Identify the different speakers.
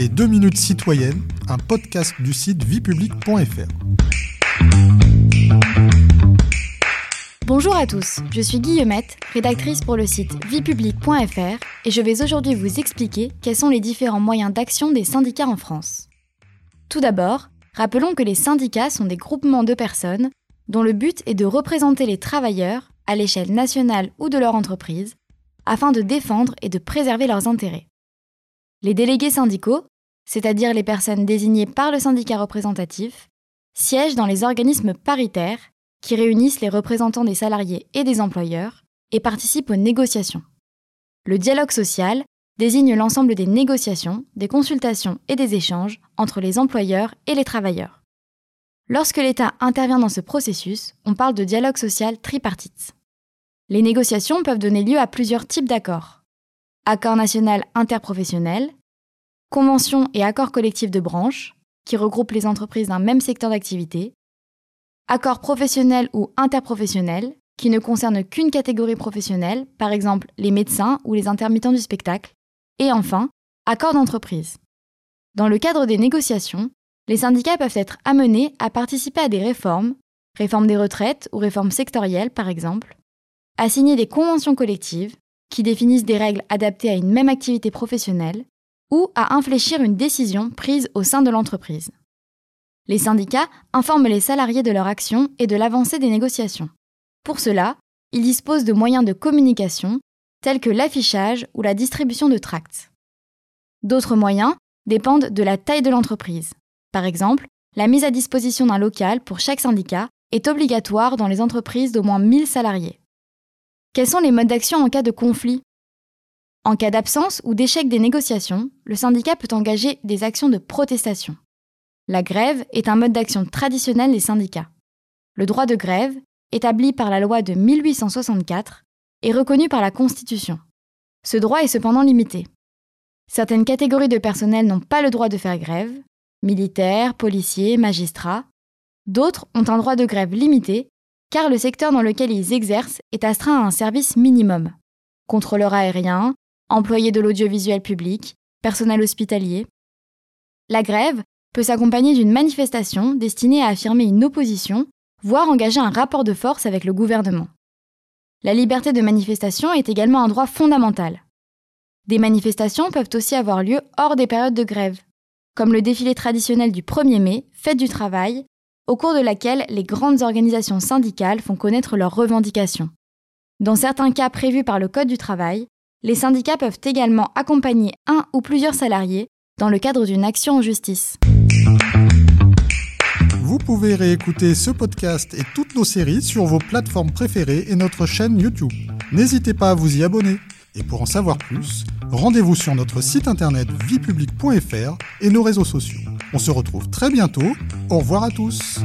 Speaker 1: Les 2 minutes citoyennes, un podcast du site viepublic.fr.
Speaker 2: Bonjour à tous, je suis Guillemette, rédactrice pour le site viepublic.fr et je vais aujourd'hui vous expliquer quels sont les différents moyens d'action des syndicats en France. Tout d'abord, rappelons que les syndicats sont des groupements de personnes dont le but est de représenter les travailleurs à l'échelle nationale ou de leur entreprise afin de défendre et de préserver leurs intérêts. Les délégués syndicaux, c'est-à-dire les personnes désignées par le syndicat représentatif, siègent dans les organismes paritaires qui réunissent les représentants des salariés et des employeurs et participent aux négociations. Le dialogue social désigne l'ensemble des négociations, des consultations et des échanges entre les employeurs et les travailleurs. Lorsque l'État intervient dans ce processus, on parle de dialogue social tripartite. Les négociations peuvent donner lieu à plusieurs types d'accords. Accord national interprofessionnel, convention et accord collectif de branche, qui regroupent les entreprises d'un même secteur d'activité, accord professionnel ou interprofessionnel, qui ne concerne qu'une catégorie professionnelle, par exemple les médecins ou les intermittents du spectacle, et enfin, accord d'entreprise. Dans le cadre des négociations, les syndicats peuvent être amenés à participer à des réformes, réformes des retraites ou réformes sectorielles par exemple, à signer des conventions collectives qui définissent des règles adaptées à une même activité professionnelle, ou à infléchir une décision prise au sein de l'entreprise. Les syndicats informent les salariés de leur action et de l'avancée des négociations. Pour cela, ils disposent de moyens de communication tels que l'affichage ou la distribution de tracts. D'autres moyens dépendent de la taille de l'entreprise. Par exemple, la mise à disposition d'un local pour chaque syndicat est obligatoire dans les entreprises d'au moins 1000 salariés. Quels sont les modes d'action en cas de conflit? En cas d'absence ou d'échec des négociations, le syndicat peut engager des actions de protestation. La grève est un mode d'action traditionnel des syndicats. Le droit de grève, établi par la loi de 1864, est reconnu par la Constitution. Ce droit est cependant limité. Certaines catégories de personnel n'ont pas le droit de faire grève, militaires, policiers, magistrats. D'autres ont un droit de grève limité car le secteur dans lequel ils exercent est astreint à un service minimum. Contrôleur aérien, employé de l'audiovisuel public, personnel hospitalier. La grève peut s'accompagner d'une manifestation destinée à affirmer une opposition, voire engager un rapport de force avec le gouvernement. La liberté de manifestation est également un droit fondamental. Des manifestations peuvent aussi avoir lieu hors des périodes de grève, comme le défilé traditionnel du 1er mai, fête du travail, au cours de laquelle les grandes organisations syndicales font connaître leurs revendications. Dans certains cas prévus par le Code du travail, les syndicats peuvent également accompagner un ou plusieurs salariés dans le cadre d'une action en justice.
Speaker 1: Vous pouvez réécouter ce podcast et toutes nos séries sur vos plateformes préférées et notre chaîne YouTube. N'hésitez pas à vous y abonner. Et pour en savoir plus, rendez-vous sur notre site internet viepublic.fr et nos réseaux sociaux. On se retrouve très bientôt. Au revoir à tous.